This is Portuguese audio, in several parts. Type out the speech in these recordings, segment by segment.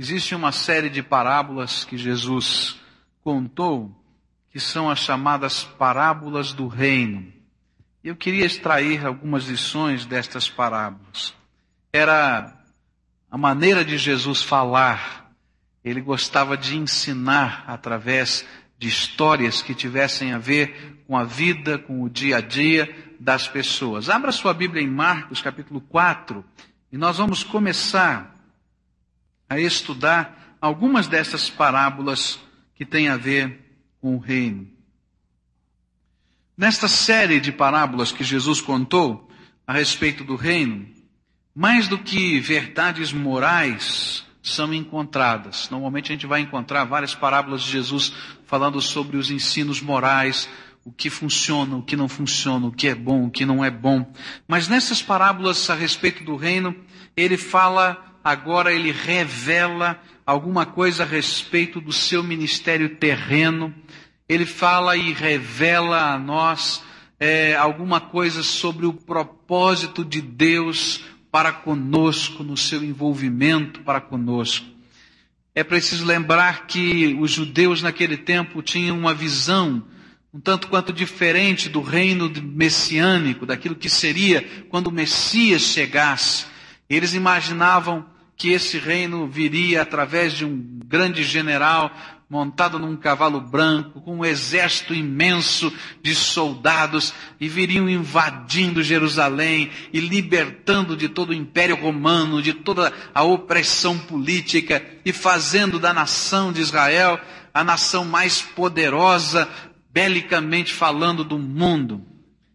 Existe uma série de parábolas que Jesus contou, que são as chamadas parábolas do reino. Eu queria extrair algumas lições destas parábolas. Era a maneira de Jesus falar. Ele gostava de ensinar através de histórias que tivessem a ver com a vida, com o dia a dia das pessoas. Abra sua Bíblia em Marcos, capítulo 4, e nós vamos começar a estudar algumas dessas parábolas que têm a ver com o reino. Nesta série de parábolas que Jesus contou a respeito do reino, mais do que verdades morais são encontradas. Normalmente a gente vai encontrar várias parábolas de Jesus falando sobre os ensinos morais, o que funciona, o que não funciona, o que é bom, o que não é bom. Mas nessas parábolas a respeito do reino, ele fala agora ele revela alguma coisa a respeito do seu ministério terreno. Ele fala e revela a nós é, alguma coisa sobre o propósito de Deus para conosco, no seu envolvimento para conosco. É preciso lembrar que os judeus naquele tempo tinham uma visão um tanto quanto diferente do reino messiânico, daquilo que seria quando o Messias chegasse. Eles imaginavam que esse reino viria através de um grande general montado num cavalo branco, com um exército imenso de soldados, e viriam invadindo Jerusalém e libertando de todo o Império Romano, de toda a opressão política, e fazendo da nação de Israel a nação mais poderosa, belicamente falando, do mundo.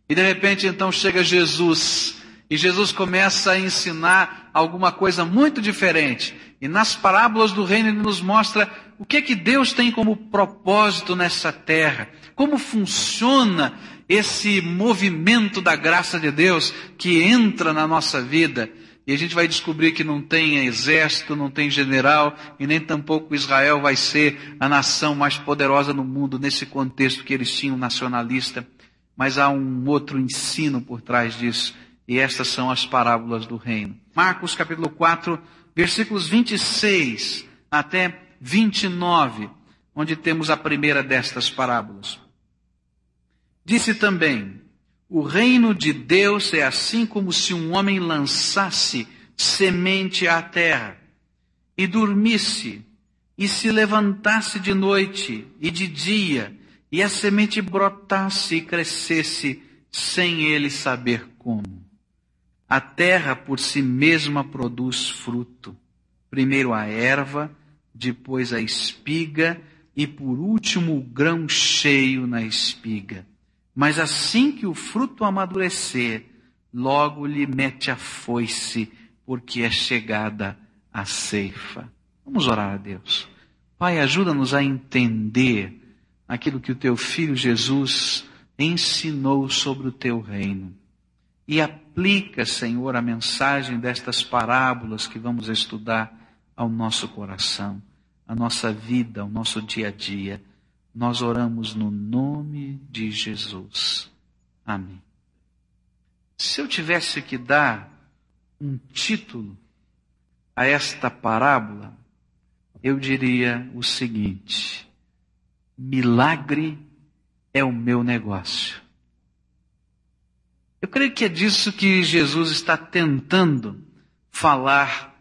E de repente então chega Jesus, e Jesus começa a ensinar alguma coisa muito diferente. E nas parábolas do reino ele nos mostra o que é que Deus tem como propósito nessa terra, como funciona esse movimento da graça de Deus que entra na nossa vida. E a gente vai descobrir que não tem exército, não tem general, e nem tampouco Israel vai ser a nação mais poderosa no mundo nesse contexto que eles tinham nacionalista. Mas há um outro ensino por trás disso e estas são as parábolas do reino. Marcos capítulo 4, versículos 26 até 29, onde temos a primeira destas parábolas. Disse também: O reino de Deus é assim como se um homem lançasse semente à terra e dormisse e se levantasse de noite e de dia e a semente brotasse e crescesse sem ele saber como. A terra por si mesma produz fruto. Primeiro a erva, depois a espiga e por último o grão cheio na espiga. Mas assim que o fruto amadurecer, logo lhe mete a foice, porque é chegada a ceifa. Vamos orar a Deus. Pai, ajuda-nos a entender aquilo que o teu filho Jesus ensinou sobre o teu reino e aplica, Senhor, a mensagem destas parábolas que vamos estudar ao nosso coração, à nossa vida, ao nosso dia a dia. Nós oramos no nome de Jesus. Amém. Se eu tivesse que dar um título a esta parábola, eu diria o seguinte: milagre é o meu negócio. Eu creio que é disso que Jesus está tentando falar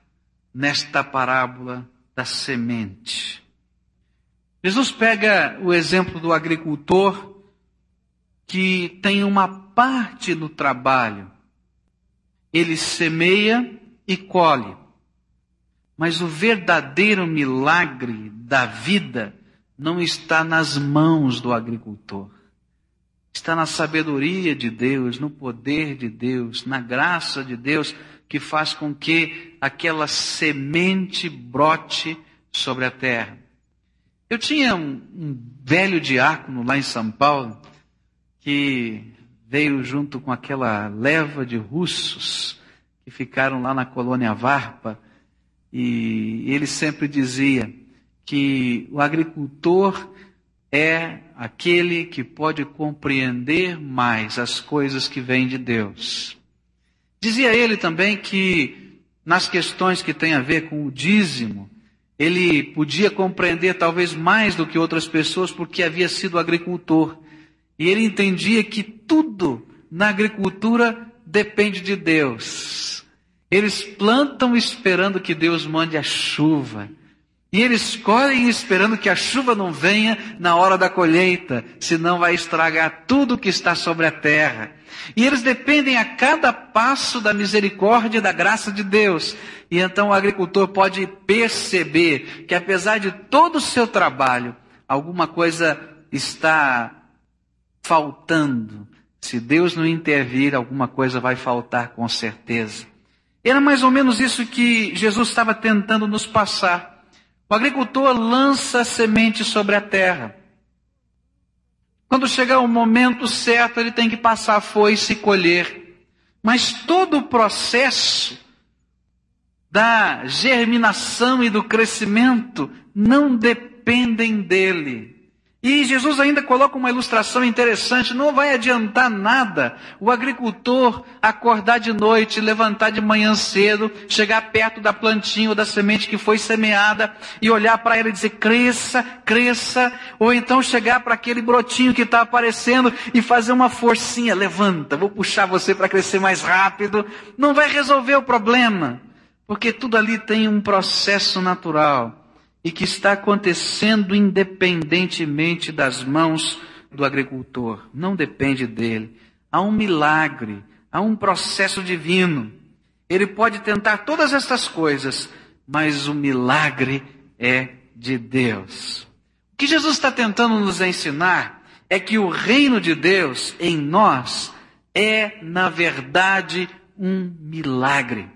nesta parábola da semente. Jesus pega o exemplo do agricultor que tem uma parte no trabalho. Ele semeia e colhe. Mas o verdadeiro milagre da vida não está nas mãos do agricultor está na sabedoria de Deus, no poder de Deus, na graça de Deus, que faz com que aquela semente brote sobre a terra. Eu tinha um, um velho diácono lá em São Paulo, que veio junto com aquela leva de russos que ficaram lá na colônia Varpa, e ele sempre dizia que o agricultor é aquele que pode compreender mais as coisas que vêm de Deus. Dizia ele também que nas questões que têm a ver com o dízimo, Ele podia compreender talvez mais do que outras pessoas porque havia sido agricultor. E ele entendia que tudo na agricultura depende de Deus. Eles plantam esperando que Deus mande a chuva. E eles colhem esperando que a chuva não venha na hora da colheita, senão vai estragar tudo que está sobre a terra. E eles dependem a cada passo da misericórdia e da graça de Deus. E então o agricultor pode perceber que apesar de todo o seu trabalho, alguma coisa está faltando. Se Deus não intervir, alguma coisa vai faltar com certeza. Era mais ou menos isso que Jesus estava tentando nos passar. O agricultor lança a semente sobre a terra. Quando chegar o momento certo, ele tem que passar a foice e colher. Mas todo o processo da germinação e do crescimento não dependem dele. E Jesus ainda coloca uma ilustração interessante: não vai adiantar nada o agricultor acordar de noite, levantar de manhã cedo, chegar perto da plantinha ou da semente que foi semeada e olhar para ela e dizer cresça, cresça, ou então chegar para aquele brotinho que está aparecendo e fazer uma forcinha, levanta, vou puxar você para crescer mais rápido. Não vai resolver o problema, porque tudo ali tem um processo natural e que está acontecendo independentemente das mãos do agricultor. Não depende dele. Há um milagre, há um processo divino. Ele pode tentar todas estas coisas, mas o milagre é de Deus. O que Jesus está tentando nos ensinar é que o reino de Deus em nós é, na verdade, um milagre.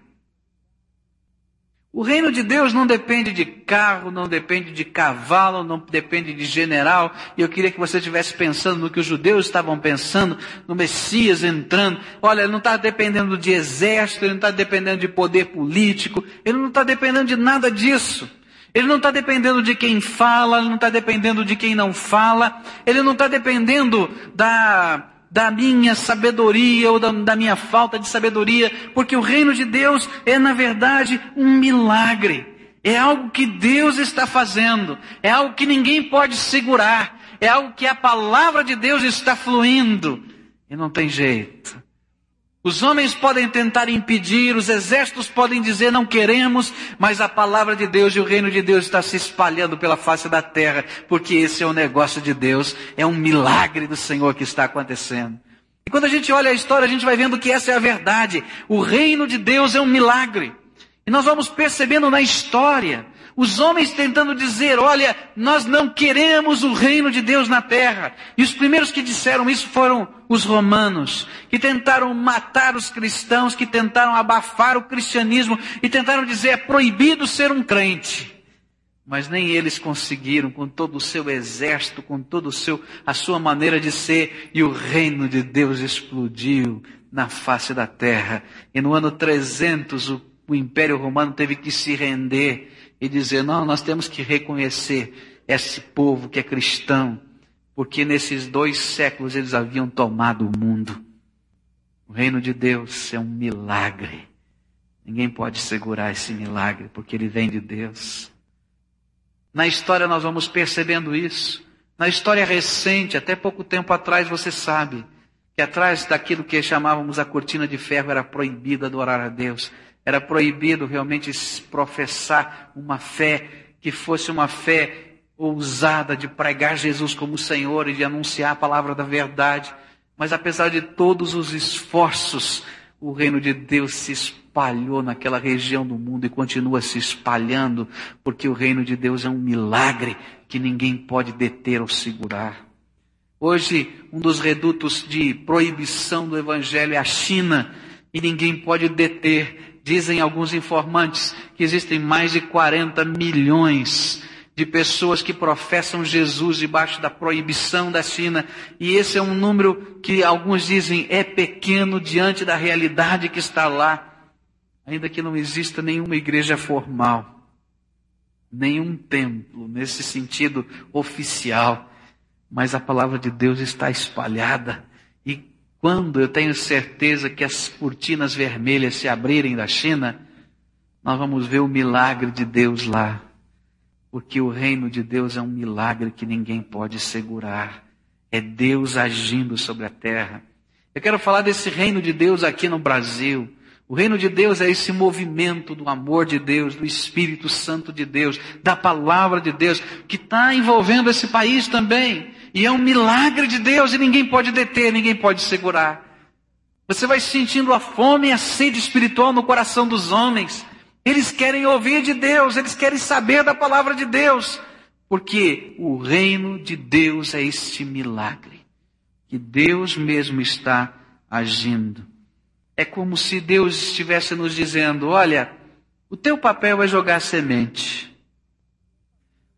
O reino de Deus não depende de carro, não depende de cavalo, não depende de general. E eu queria que você estivesse pensando no que os judeus estavam pensando, no Messias entrando. Olha, ele não está dependendo de exército, ele não está dependendo de poder político, ele não está dependendo de nada disso. Ele não está dependendo de quem fala, ele não está dependendo de quem não fala, ele não está dependendo da da minha sabedoria ou da, da, minha falta de sabedoria, porque o reino de Deus é, na verdade, um milagre. É algo que Deus está fazendo, é algo que ninguém pode segurar, é algo que a palavra de Deus está fluindo, e não tem jeito. Os homens podem tentar impedir, os exércitos podem dizer não queremos, mas a palavra de Deus e o reino de Deus está se espalhando pela face da terra, porque esse é o negócio de Deus, é um milagre do Senhor que está acontecendo. E quando a gente olha a história, a gente vai vendo que essa é a verdade. O reino de Deus é um milagre. E nós vamos percebendo na história os homens tentando dizer: olha, nós não queremos o reino de Deus na terra. E os primeiros que disseram isso foram os romanos, que tentaram matar os cristãos, que tentaram abafar o cristianismo e tentaram dizer: é proibido ser um crente. Mas nem eles conseguiram, com todo o seu exército, com todo o seu, a sua maneira de ser, e o reino de Deus explodiu na face da terra. E no ano 300 o, o Império Romano teve que se render e dizer: não, nós temos que reconhecer esse povo que é cristão, porque nesses dois séculos eles haviam tomado o mundo. O reino de Deus é um milagre. Ninguém pode segurar esse milagre, porque ele vem de Deus. Na história nós vamos percebendo isso. Na história recente, até pouco tempo atrás, você sabe que atrás daquilo que chamávamos a cortina de ferro era proibido adorar a Deus. Era proibido realmente professar uma fé que fosse uma fé ousada de pregar Jesus como Senhor e de anunciar a palavra da verdade. Mas apesar de todos os esforços, o reino de Deus se espalhou naquela região do mundo e continua se espalhando, porque o reino de Deus é um milagre que ninguém pode deter ou segurar. Hoje, um dos redutos de proibição do evangelho é a China, e ninguém pode deter Dizem alguns informantes que existem mais de 40 milhões de pessoas que professam Jesus debaixo da proibição da China, e esse é um número que alguns dizem é pequeno diante da realidade que está lá, ainda que não exista nenhuma igreja formal, nenhum templo nesse sentido oficial, mas a palavra de Deus está espalhada e quando eu tenho certeza que as cortinas vermelhas se abrirem da China, nós vamos ver o milagre de Deus lá. Porque o reino de Deus é um milagre que ninguém pode segurar. É Deus agindo sobre a terra. Eu quero falar desse reino de Deus aqui no Brasil. O reino de Deus é esse movimento do amor de Deus, do Espírito Santo de Deus, da palavra de Deus, que está envolvendo esse país também. E é um milagre de Deus e ninguém pode deter, ninguém pode segurar. Você vai sentindo a fome e a sede espiritual no coração dos homens. Eles querem ouvir de Deus, eles querem saber da palavra de Deus. Porque o reino de Deus é este milagre. Que Deus mesmo está agindo. É como se Deus estivesse nos dizendo: olha, o teu papel é jogar semente.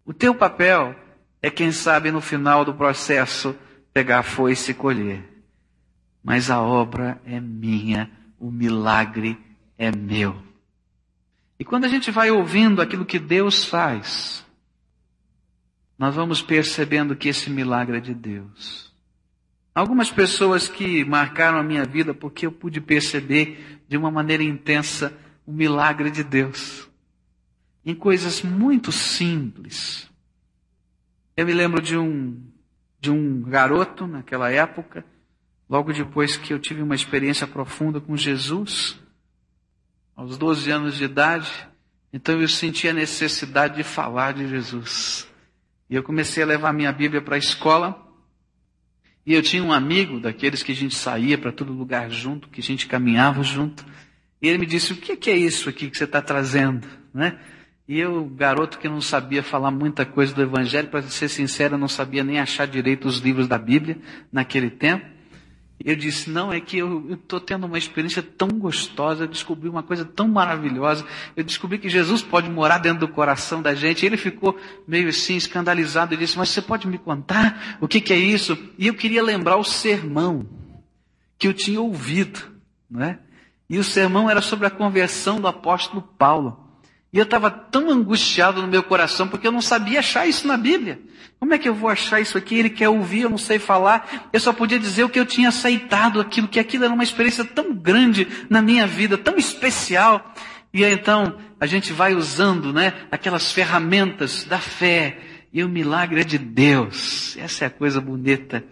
O teu papel é, quem sabe, no final do processo, pegar a foice e colher. Mas a obra é minha, o milagre é meu. E quando a gente vai ouvindo aquilo que Deus faz, nós vamos percebendo que esse milagre é de Deus. Algumas pessoas que marcaram a minha vida porque eu pude perceber de uma maneira intensa o milagre de Deus. Em coisas muito simples. Eu me lembro de um, de um garoto naquela época, logo depois que eu tive uma experiência profunda com Jesus, aos 12 anos de idade, então eu senti a necessidade de falar de Jesus. E eu comecei a levar minha Bíblia para a escola. E eu tinha um amigo daqueles que a gente saía para todo lugar junto, que a gente caminhava junto. E ele me disse: O que é isso aqui que você está trazendo? Né? E eu, garoto que não sabia falar muita coisa do Evangelho, para ser sincero, não sabia nem achar direito os livros da Bíblia naquele tempo. Eu disse, não, é que eu estou tendo uma experiência tão gostosa, eu descobri uma coisa tão maravilhosa, eu descobri que Jesus pode morar dentro do coração da gente. E ele ficou meio assim, escandalizado, ele disse, mas você pode me contar o que, que é isso? E eu queria lembrar o sermão que eu tinha ouvido, não é? E o sermão era sobre a conversão do apóstolo Paulo. E eu estava tão angustiado no meu coração porque eu não sabia achar isso na Bíblia. Como é que eu vou achar isso aqui? Ele quer ouvir, eu não sei falar. Eu só podia dizer o que eu tinha aceitado aquilo, que aquilo era uma experiência tão grande na minha vida, tão especial. E aí, então a gente vai usando, né, aquelas ferramentas da fé. E o milagre é de Deus. Essa é a coisa bonita.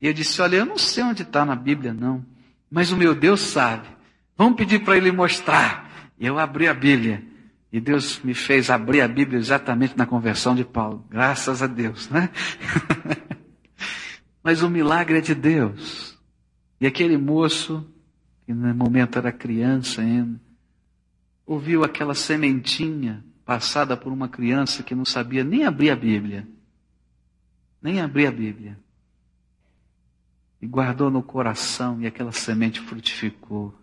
E eu disse, olha, eu não sei onde está na Bíblia não, mas o meu Deus sabe. Vamos pedir para ele mostrar. E eu abri a Bíblia. E Deus me fez abrir a Bíblia exatamente na conversão de Paulo. Graças a Deus, né? Mas o milagre é de Deus. E aquele moço, que no momento era criança ainda, ouviu aquela sementinha passada por uma criança que não sabia nem abrir a Bíblia. Nem abrir a Bíblia. E guardou no coração e aquela semente frutificou.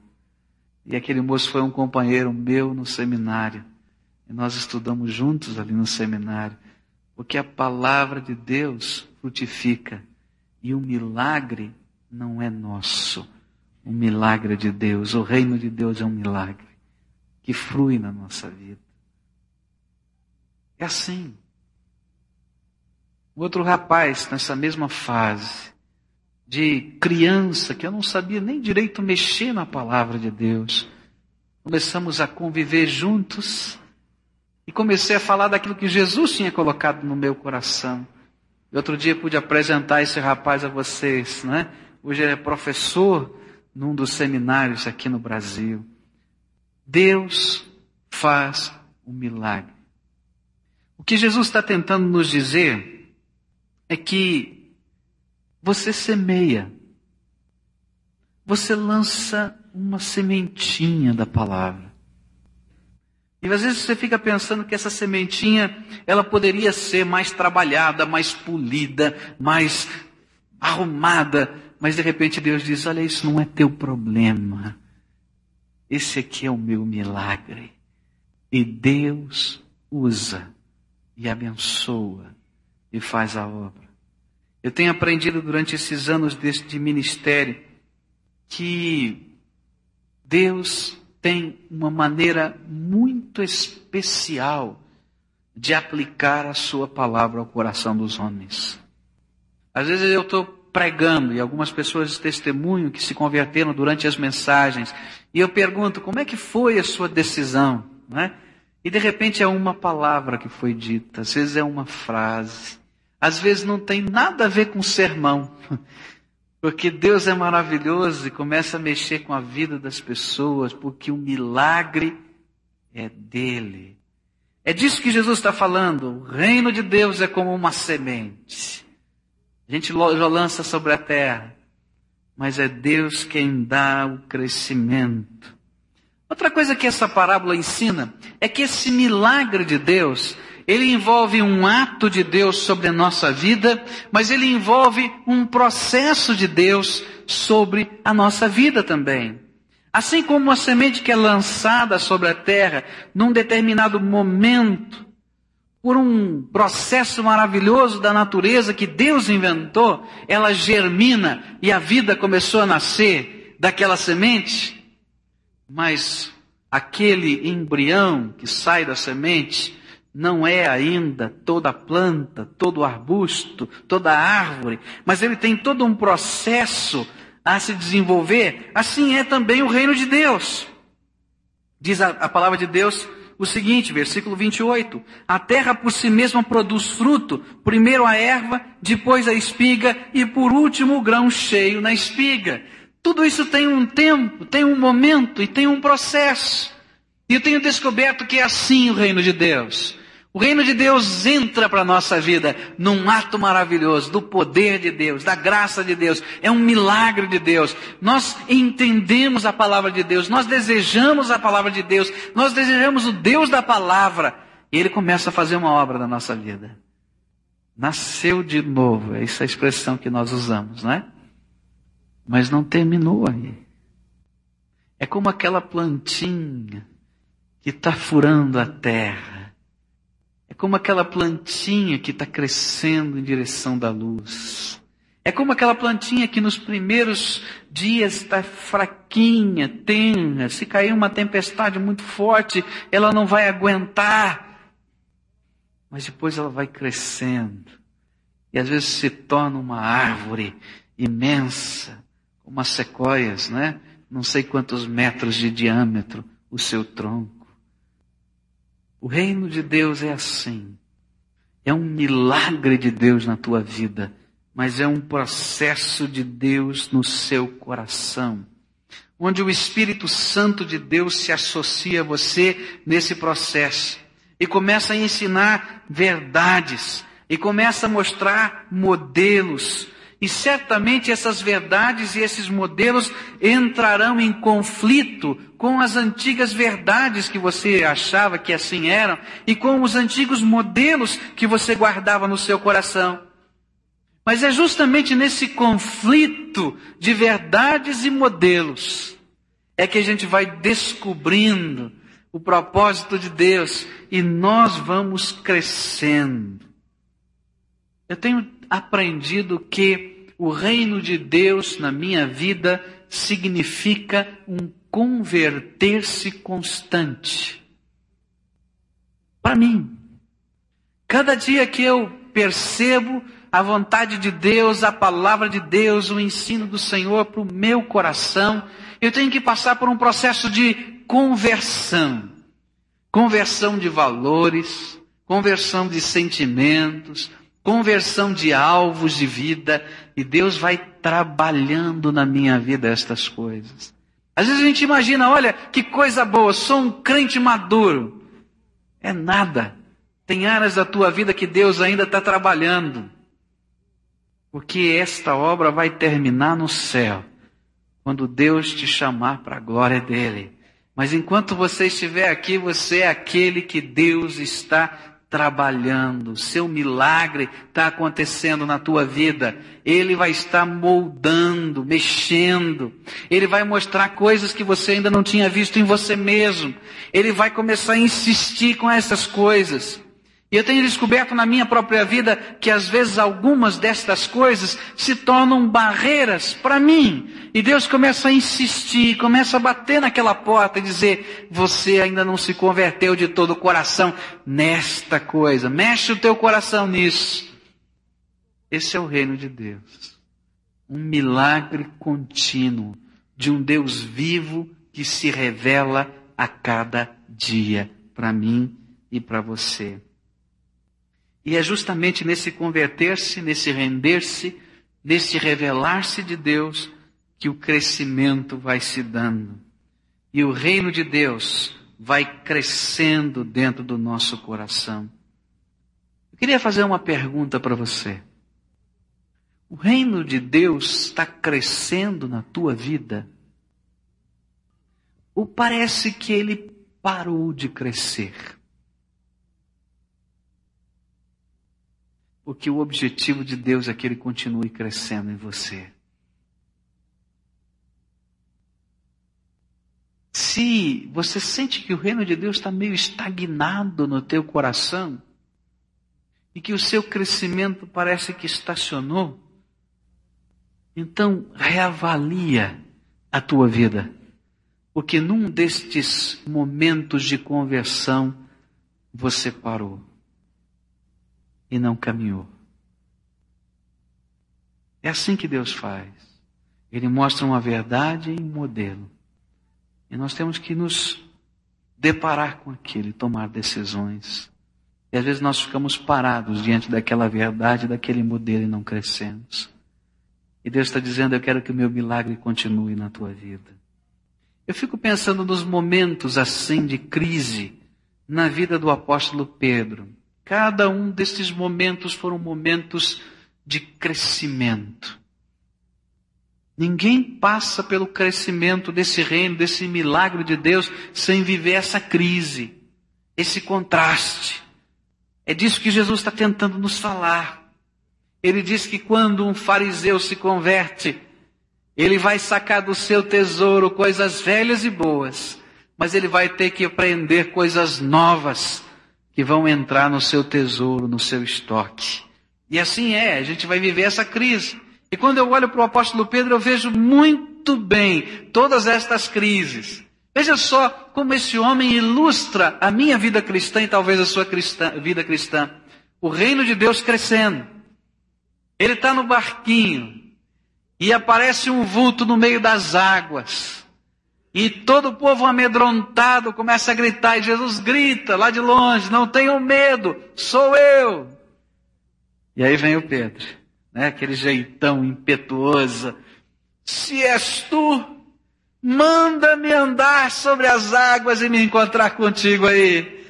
E aquele moço foi um companheiro meu no seminário. E nós estudamos juntos ali no seminário, porque a palavra de Deus frutifica e o milagre não é nosso. O milagre é de Deus, o reino de Deus é um milagre que flui na nossa vida. É assim. Outro rapaz, nessa mesma fase, de criança, que eu não sabia nem direito mexer na palavra de Deus, começamos a conviver juntos e comecei a falar daquilo que Jesus tinha colocado no meu coração. E outro dia pude apresentar esse rapaz a vocês, né? Hoje ele é professor num dos seminários aqui no Brasil. Deus faz um milagre. O que Jesus está tentando nos dizer é que você semeia, você lança uma sementinha da palavra. E às vezes você fica pensando que essa sementinha, ela poderia ser mais trabalhada, mais polida, mais arrumada, mas de repente Deus diz: Olha, isso não é teu problema. Esse aqui é o meu milagre. E Deus usa e abençoa e faz a obra. Eu tenho aprendido durante esses anos de ministério que Deus tem uma maneira muito especial de aplicar a sua palavra ao coração dos homens. Às vezes eu estou pregando e algumas pessoas testemunham que se converteram durante as mensagens e eu pergunto como é que foi a sua decisão, né? E de repente é uma palavra que foi dita, às vezes é uma frase, às vezes não tem nada a ver com sermão. Porque Deus é maravilhoso e começa a mexer com a vida das pessoas, porque o milagre é dele. É disso que Jesus está falando. O reino de Deus é como uma semente. A gente já lança sobre a terra, mas é Deus quem dá o crescimento. Outra coisa que essa parábola ensina é que esse milagre de Deus ele envolve um ato de Deus sobre a nossa vida, mas ele envolve um processo de Deus sobre a nossa vida também. Assim como uma semente que é lançada sobre a terra num determinado momento, por um processo maravilhoso da natureza que Deus inventou, ela germina e a vida começou a nascer daquela semente. Mas aquele embrião que sai da semente não é ainda toda planta, todo arbusto, toda árvore, mas ele tem todo um processo a se desenvolver. Assim é também o reino de Deus. Diz a, a palavra de Deus o seguinte, versículo 28. A terra por si mesma produz fruto, primeiro a erva, depois a espiga e por último o grão cheio na espiga. Tudo isso tem um tempo, tem um momento e tem um processo. E eu tenho descoberto que é assim o reino de Deus. O reino de Deus entra para a nossa vida num ato maravilhoso do poder de Deus, da graça de Deus. É um milagre de Deus. Nós entendemos a palavra de Deus, nós desejamos a palavra de Deus, nós desejamos o Deus da palavra. E ele começa a fazer uma obra na nossa vida. Nasceu de novo, é essa expressão que nós usamos, não é? Mas não terminou aí. É como aquela plantinha que está furando a terra é como aquela plantinha que está crescendo em direção da luz. É como aquela plantinha que nos primeiros dias está fraquinha, tenra. Se cair uma tempestade muito forte, ela não vai aguentar. Mas depois ela vai crescendo. E às vezes se torna uma árvore imensa, como as sequoias, né? Não sei quantos metros de diâmetro o seu tronco. O reino de Deus é assim. É um milagre de Deus na tua vida, mas é um processo de Deus no seu coração. Onde o Espírito Santo de Deus se associa a você nesse processo e começa a ensinar verdades e começa a mostrar modelos e certamente essas verdades e esses modelos entrarão em conflito com as antigas verdades que você achava que assim eram e com os antigos modelos que você guardava no seu coração. Mas é justamente nesse conflito de verdades e modelos é que a gente vai descobrindo o propósito de Deus e nós vamos crescendo. Eu tenho aprendido que o reino de Deus na minha vida significa um converter-se constante. Para mim, cada dia que eu percebo a vontade de Deus, a palavra de Deus, o ensino do Senhor para o meu coração, eu tenho que passar por um processo de conversão. Conversão de valores, conversão de sentimentos, conversão de alvos de vida, e Deus vai trabalhando na minha vida estas coisas. Às vezes a gente imagina, olha, que coisa boa, sou um crente maduro. É nada. Tem áreas da tua vida que Deus ainda está trabalhando. Porque esta obra vai terminar no céu, quando Deus te chamar para a glória dele. Mas enquanto você estiver aqui, você é aquele que Deus está trabalhando, seu milagre está acontecendo na tua vida. Ele vai estar moldando, mexendo. Ele vai mostrar coisas que você ainda não tinha visto em você mesmo. Ele vai começar a insistir com essas coisas. E eu tenho descoberto na minha própria vida que às vezes algumas destas coisas se tornam barreiras para mim. E Deus começa a insistir, começa a bater naquela porta e dizer: Você ainda não se converteu de todo o coração nesta coisa. Mexe o teu coração nisso. Esse é o reino de Deus. Um milagre contínuo de um Deus vivo que se revela a cada dia para mim e para você. E é justamente nesse converter-se, nesse render-se, nesse revelar-se de Deus, que o crescimento vai se dando. E o reino de Deus vai crescendo dentro do nosso coração. Eu queria fazer uma pergunta para você. O reino de Deus está crescendo na tua vida? Ou parece que ele parou de crescer? Porque o objetivo de Deus é que ele continue crescendo em você. Se você sente que o reino de Deus está meio estagnado no teu coração, e que o seu crescimento parece que estacionou, então reavalia a tua vida. Porque num destes momentos de conversão, você parou e não caminhou. É assim que Deus faz. Ele mostra uma verdade e um modelo. E nós temos que nos deparar com aquilo e tomar decisões. E às vezes nós ficamos parados diante daquela verdade, daquele modelo e não crescemos. E Deus está dizendo: Eu quero que o meu milagre continue na tua vida. Eu fico pensando nos momentos assim de crise na vida do apóstolo Pedro. Cada um desses momentos foram momentos de crescimento. Ninguém passa pelo crescimento desse reino, desse milagre de Deus, sem viver essa crise, esse contraste. É disso que Jesus está tentando nos falar. Ele diz que quando um fariseu se converte, ele vai sacar do seu tesouro coisas velhas e boas, mas ele vai ter que aprender coisas novas que vão entrar no seu tesouro, no seu estoque. E assim é, a gente vai viver essa crise. E quando eu olho para o apóstolo Pedro, eu vejo muito bem todas estas crises. Veja só como esse homem ilustra a minha vida cristã e talvez a sua cristã, vida cristã. O reino de Deus crescendo. Ele está no barquinho e aparece um vulto no meio das águas. E todo o povo amedrontado começa a gritar, e Jesus grita lá de longe: Não tenham medo, sou eu. E aí vem o Pedro, né? aquele jeitão impetuoso. Se és tu, manda-me andar sobre as águas e me encontrar contigo aí.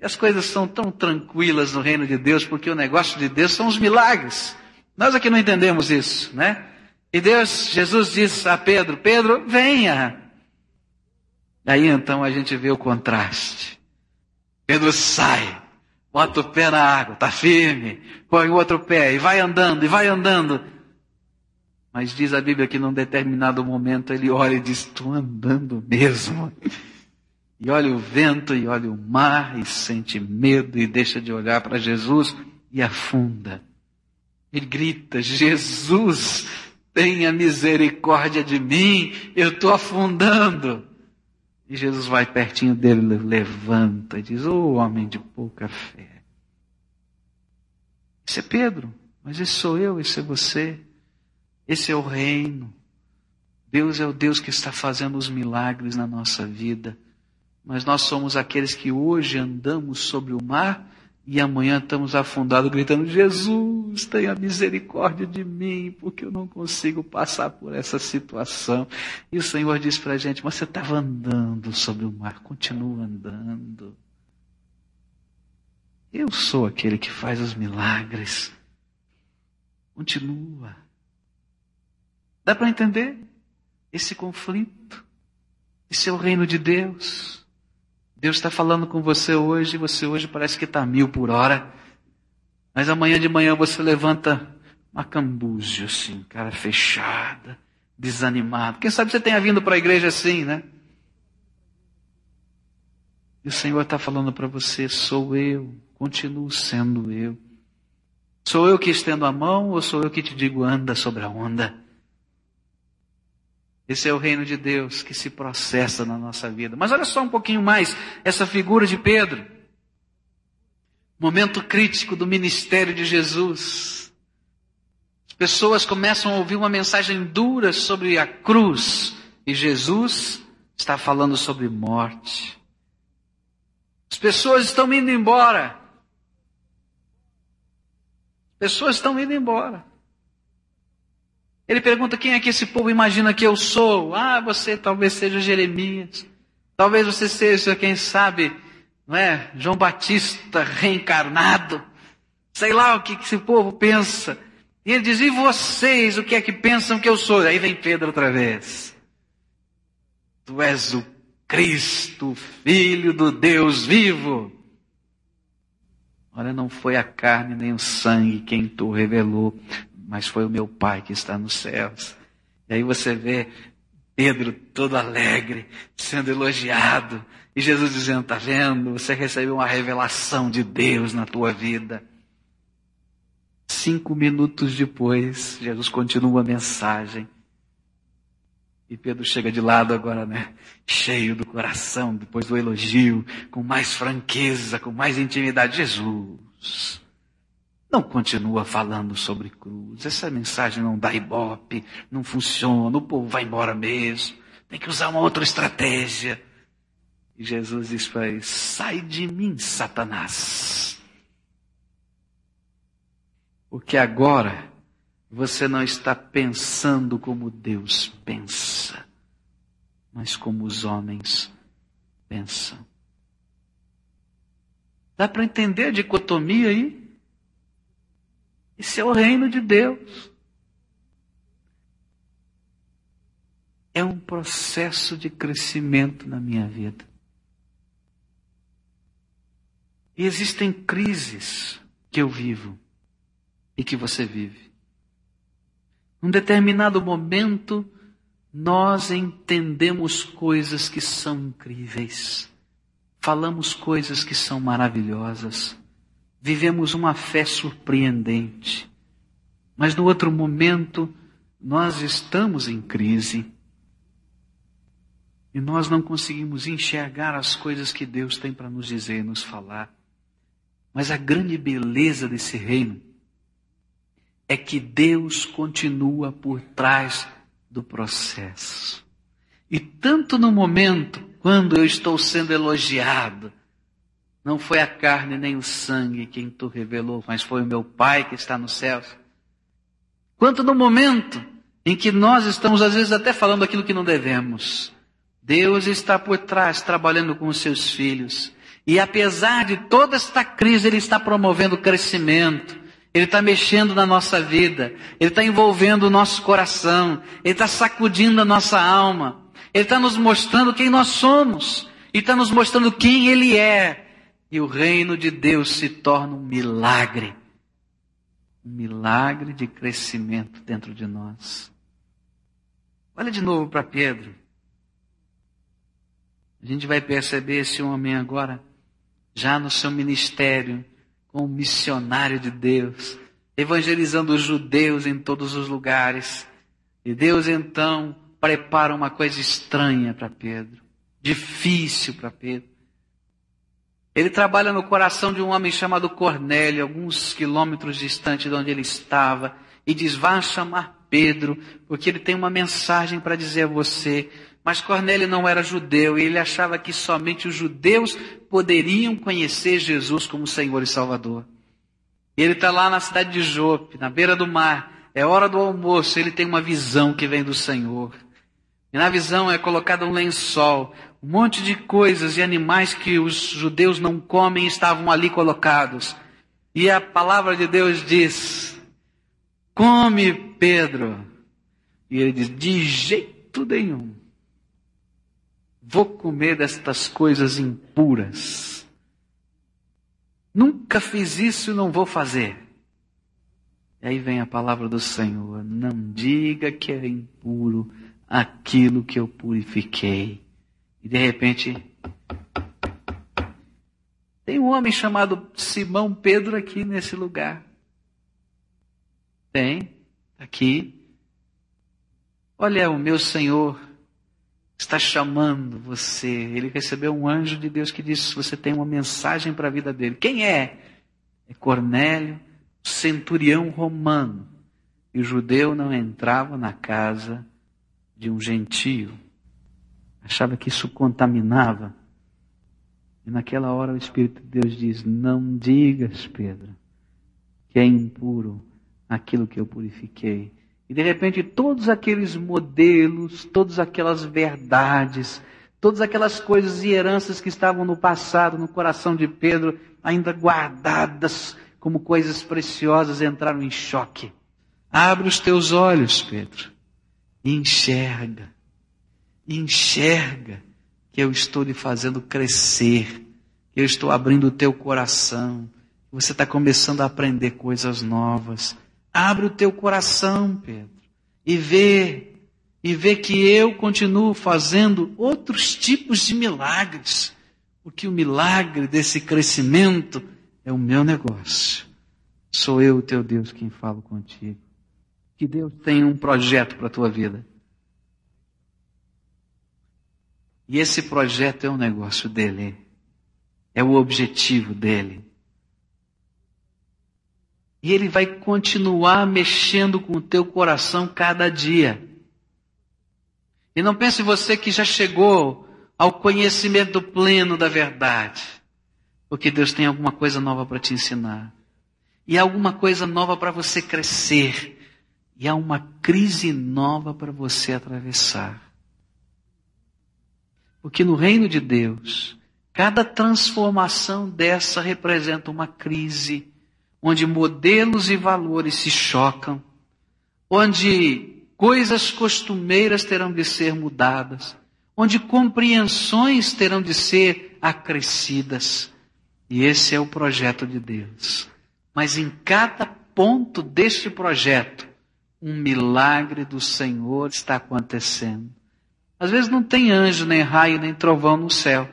E as coisas são tão tranquilas no reino de Deus, porque o negócio de Deus são os milagres. Nós aqui não entendemos isso, né? E Deus, Jesus diz a Pedro: Pedro, venha. Aí então a gente vê o contraste. Pedro sai, bota o pé na água, está firme, põe o outro pé e vai andando, e vai andando. Mas diz a Bíblia que num determinado momento ele olha e diz: Estou andando mesmo. E olha o vento, e olha o mar, e sente medo, e deixa de olhar para Jesus e afunda. Ele grita: Jesus, tenha misericórdia de mim, eu estou afundando. E Jesus vai pertinho dele, levanta e diz: Ô oh, homem de pouca fé. Esse é Pedro, mas esse sou eu, esse é você. Esse é o reino. Deus é o Deus que está fazendo os milagres na nossa vida. Mas nós somos aqueles que hoje andamos sobre o mar e amanhã estamos afundados gritando: Jesus, tenha misericórdia de mim, porque eu não consigo passar por essa situação. E o Senhor diz para a gente: Mas você estava andando sobre o mar, continua andando. Eu sou aquele que faz os milagres. Continua. Dá para entender esse conflito? Esse é o reino de Deus. Deus está falando com você hoje, você hoje parece que está mil por hora, mas amanhã de manhã você levanta uma cambúzio assim, cara fechada, desanimado. Quem sabe você tenha vindo para a igreja assim, né? E o Senhor está falando para você: sou eu, continuo sendo eu. Sou eu que estendo a mão ou sou eu que te digo anda sobre a onda? Esse é o reino de Deus que se processa na nossa vida. Mas olha só um pouquinho mais essa figura de Pedro. Momento crítico do ministério de Jesus. As pessoas começam a ouvir uma mensagem dura sobre a cruz e Jesus está falando sobre morte, As pessoas estão indo embora. As pessoas estão indo embora. Ele pergunta quem é que esse povo imagina que eu sou. Ah, você talvez seja Jeremias. Talvez você seja, quem sabe, não é? João Batista reencarnado. Sei lá o que esse povo pensa. E ele diz: E vocês, o que é que pensam que eu sou? Aí vem Pedro outra vez. Tu és o Cristo, Filho do Deus vivo. Olha, não foi a carne nem o sangue quem tu revelou, mas foi o meu Pai que está nos céus. E aí você vê Pedro todo alegre, sendo elogiado, e Jesus dizendo: Está vendo? Você recebeu uma revelação de Deus na tua vida. Cinco minutos depois, Jesus continua a mensagem. E Pedro chega de lado agora, né? Cheio do coração, depois do elogio, com mais franqueza, com mais intimidade. Jesus, não continua falando sobre cruz. Essa mensagem não dá ibope, não funciona, o povo vai embora mesmo. Tem que usar uma outra estratégia. E Jesus diz para ele: sai de mim, Satanás. Porque agora você não está pensando como Deus pensa, mas como os homens pensam. Dá para entender a dicotomia aí? Esse é o reino de Deus. É um processo de crescimento na minha vida. E existem crises que eu vivo e que você vive. Num determinado momento, nós entendemos coisas que são incríveis, falamos coisas que são maravilhosas, vivemos uma fé surpreendente. Mas no outro momento, nós estamos em crise e nós não conseguimos enxergar as coisas que Deus tem para nos dizer e nos falar. Mas a grande beleza desse reino é que Deus continua por trás do processo. E tanto no momento quando eu estou sendo elogiado, não foi a carne nem o sangue quem tu revelou, mas foi o meu Pai que está nos céus. Quanto no momento em que nós estamos às vezes até falando aquilo que não devemos, Deus está por trás trabalhando com os seus filhos. E apesar de toda esta crise, Ele está promovendo crescimento. Ele está mexendo na nossa vida, Ele está envolvendo o nosso coração, Ele está sacudindo a nossa alma, Ele está nos mostrando quem nós somos, e está nos mostrando quem Ele é. E o reino de Deus se torna um milagre, um milagre de crescimento dentro de nós. Olha de novo para Pedro. A gente vai perceber esse homem agora, já no seu ministério, como missionário de Deus, evangelizando os judeus em todos os lugares. E Deus então prepara uma coisa estranha para Pedro, difícil para Pedro. Ele trabalha no coração de um homem chamado Cornélio, alguns quilômetros distante de onde ele estava, e diz: Vá chamar Pedro, porque ele tem uma mensagem para dizer a você. Mas Cornélio não era judeu e ele achava que somente os judeus poderiam conhecer Jesus como Senhor e Salvador. E ele está lá na cidade de Jope, na beira do mar. É hora do almoço, ele tem uma visão que vem do Senhor. E na visão é colocado um lençol, um monte de coisas e animais que os judeus não comem estavam ali colocados. E a palavra de Deus diz: Come, Pedro. E ele diz: De jeito nenhum vou comer destas coisas impuras. Nunca fiz isso e não vou fazer. E aí vem a palavra do Senhor: não diga que é impuro aquilo que eu purifiquei. E de repente, tem um homem chamado Simão Pedro aqui nesse lugar. Tem, aqui. Olha, o meu Senhor está chamando você. Ele recebeu um anjo de Deus que disse: Você tem uma mensagem para a vida dele. Quem é? É Cornélio, centurião romano. E o judeu não entrava na casa de um gentio. Achava que isso contaminava. E naquela hora o Espírito de Deus diz: Não digas, Pedro, que é impuro aquilo que eu purifiquei. E de repente todos aqueles modelos, todas aquelas verdades, todas aquelas coisas e heranças que estavam no passado, no coração de Pedro, ainda guardadas como coisas preciosas, entraram em choque. Abre os teus olhos, Pedro, e enxerga, enxerga que eu estou lhe fazendo crescer, que eu estou abrindo o teu coração, você está começando a aprender coisas novas. Abre o teu coração, Pedro, e vê, e vê que eu continuo fazendo outros tipos de milagres, porque o milagre desse crescimento é o meu negócio. Sou eu, teu Deus, quem falo contigo. Que Deus tem um projeto para a tua vida. E esse projeto é um negócio dele. É o objetivo dele. E Ele vai continuar mexendo com o teu coração cada dia. E não pense você que já chegou ao conhecimento pleno da verdade. Porque Deus tem alguma coisa nova para te ensinar. E alguma coisa nova para você crescer. E há uma crise nova para você atravessar. Porque no reino de Deus, cada transformação dessa representa uma crise onde modelos e valores se chocam, onde coisas costumeiras terão de ser mudadas, onde compreensões terão de ser acrescidas. E esse é o projeto de Deus. Mas em cada ponto deste projeto, um milagre do Senhor está acontecendo. Às vezes não tem anjo, nem raio, nem trovão no céu,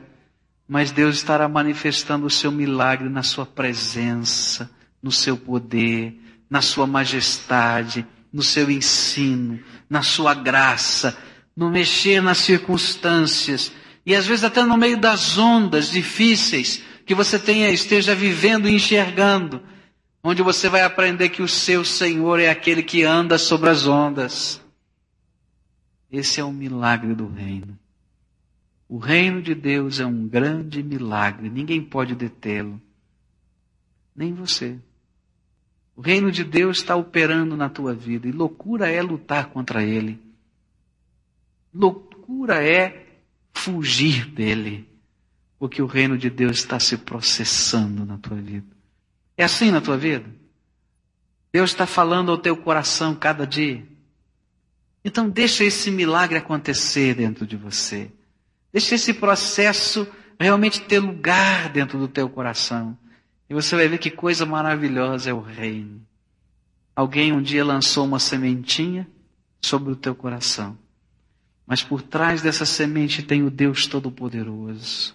mas Deus estará manifestando o seu milagre na sua presença no seu poder, na sua majestade, no seu ensino, na sua graça, no mexer nas circunstâncias e às vezes até no meio das ondas difíceis que você tenha, esteja vivendo e enxergando, onde você vai aprender que o seu Senhor é aquele que anda sobre as ondas. Esse é o milagre do reino. O reino de Deus é um grande milagre, ninguém pode detê-lo, nem você. O reino de Deus está operando na tua vida e loucura é lutar contra ele. Loucura é fugir dele, porque o reino de Deus está se processando na tua vida. É assim na tua vida? Deus está falando ao teu coração cada dia. Então deixa esse milagre acontecer dentro de você. Deixa esse processo realmente ter lugar dentro do teu coração. E você vai ver que coisa maravilhosa é o reino. Alguém um dia lançou uma sementinha sobre o teu coração. Mas por trás dessa semente tem o Deus Todo-Poderoso.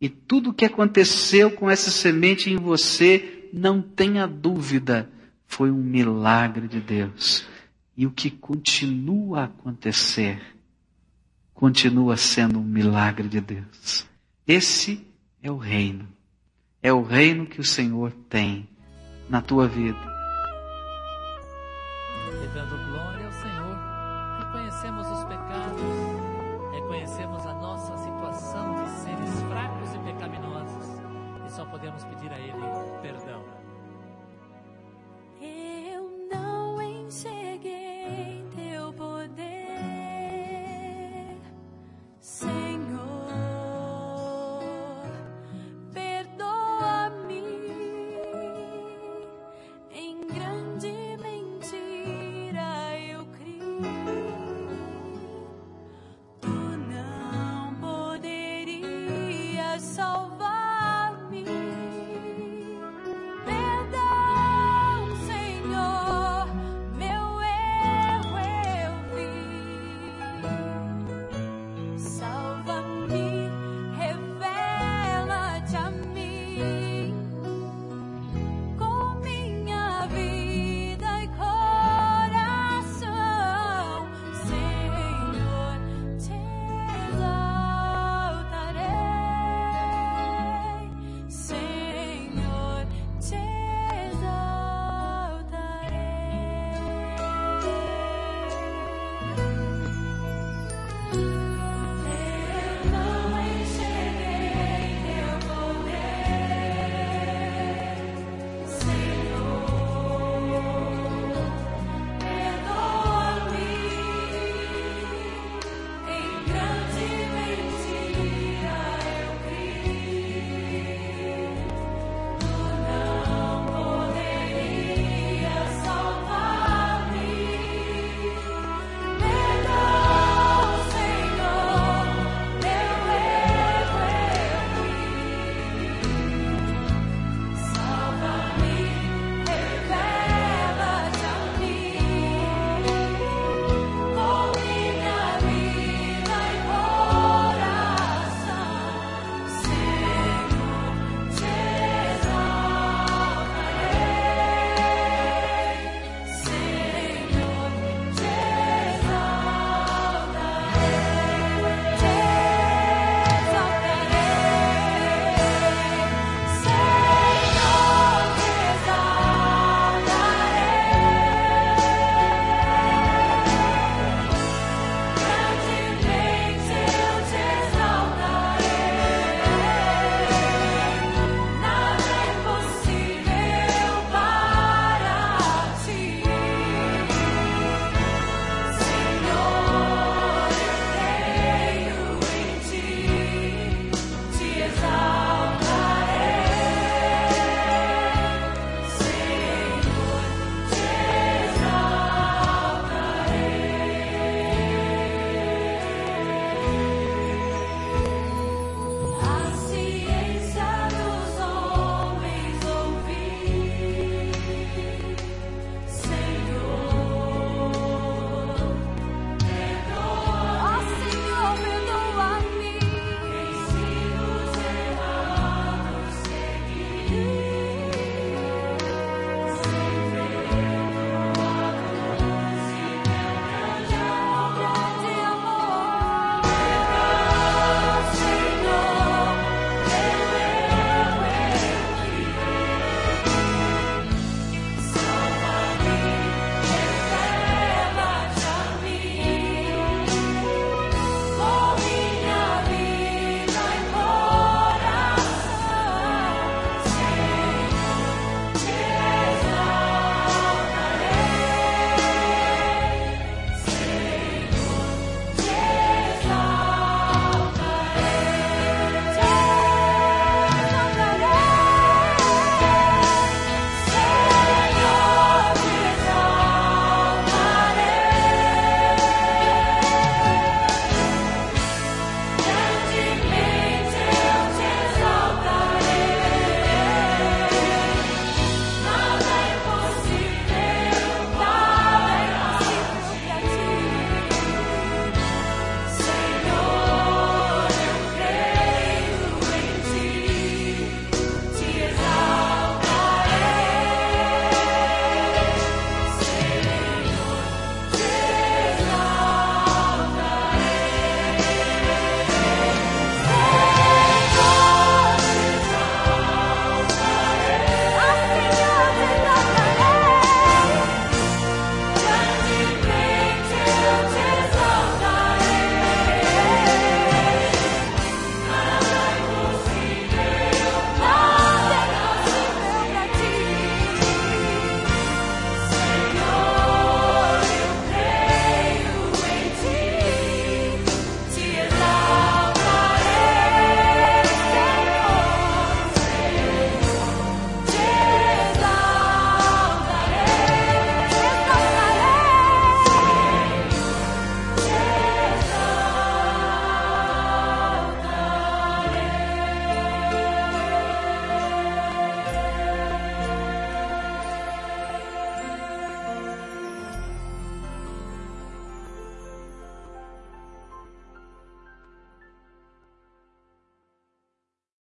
E tudo o que aconteceu com essa semente em você, não tenha dúvida, foi um milagre de Deus. E o que continua a acontecer, continua sendo um milagre de Deus. Esse é o reino. É o reino que o Senhor tem na tua vida.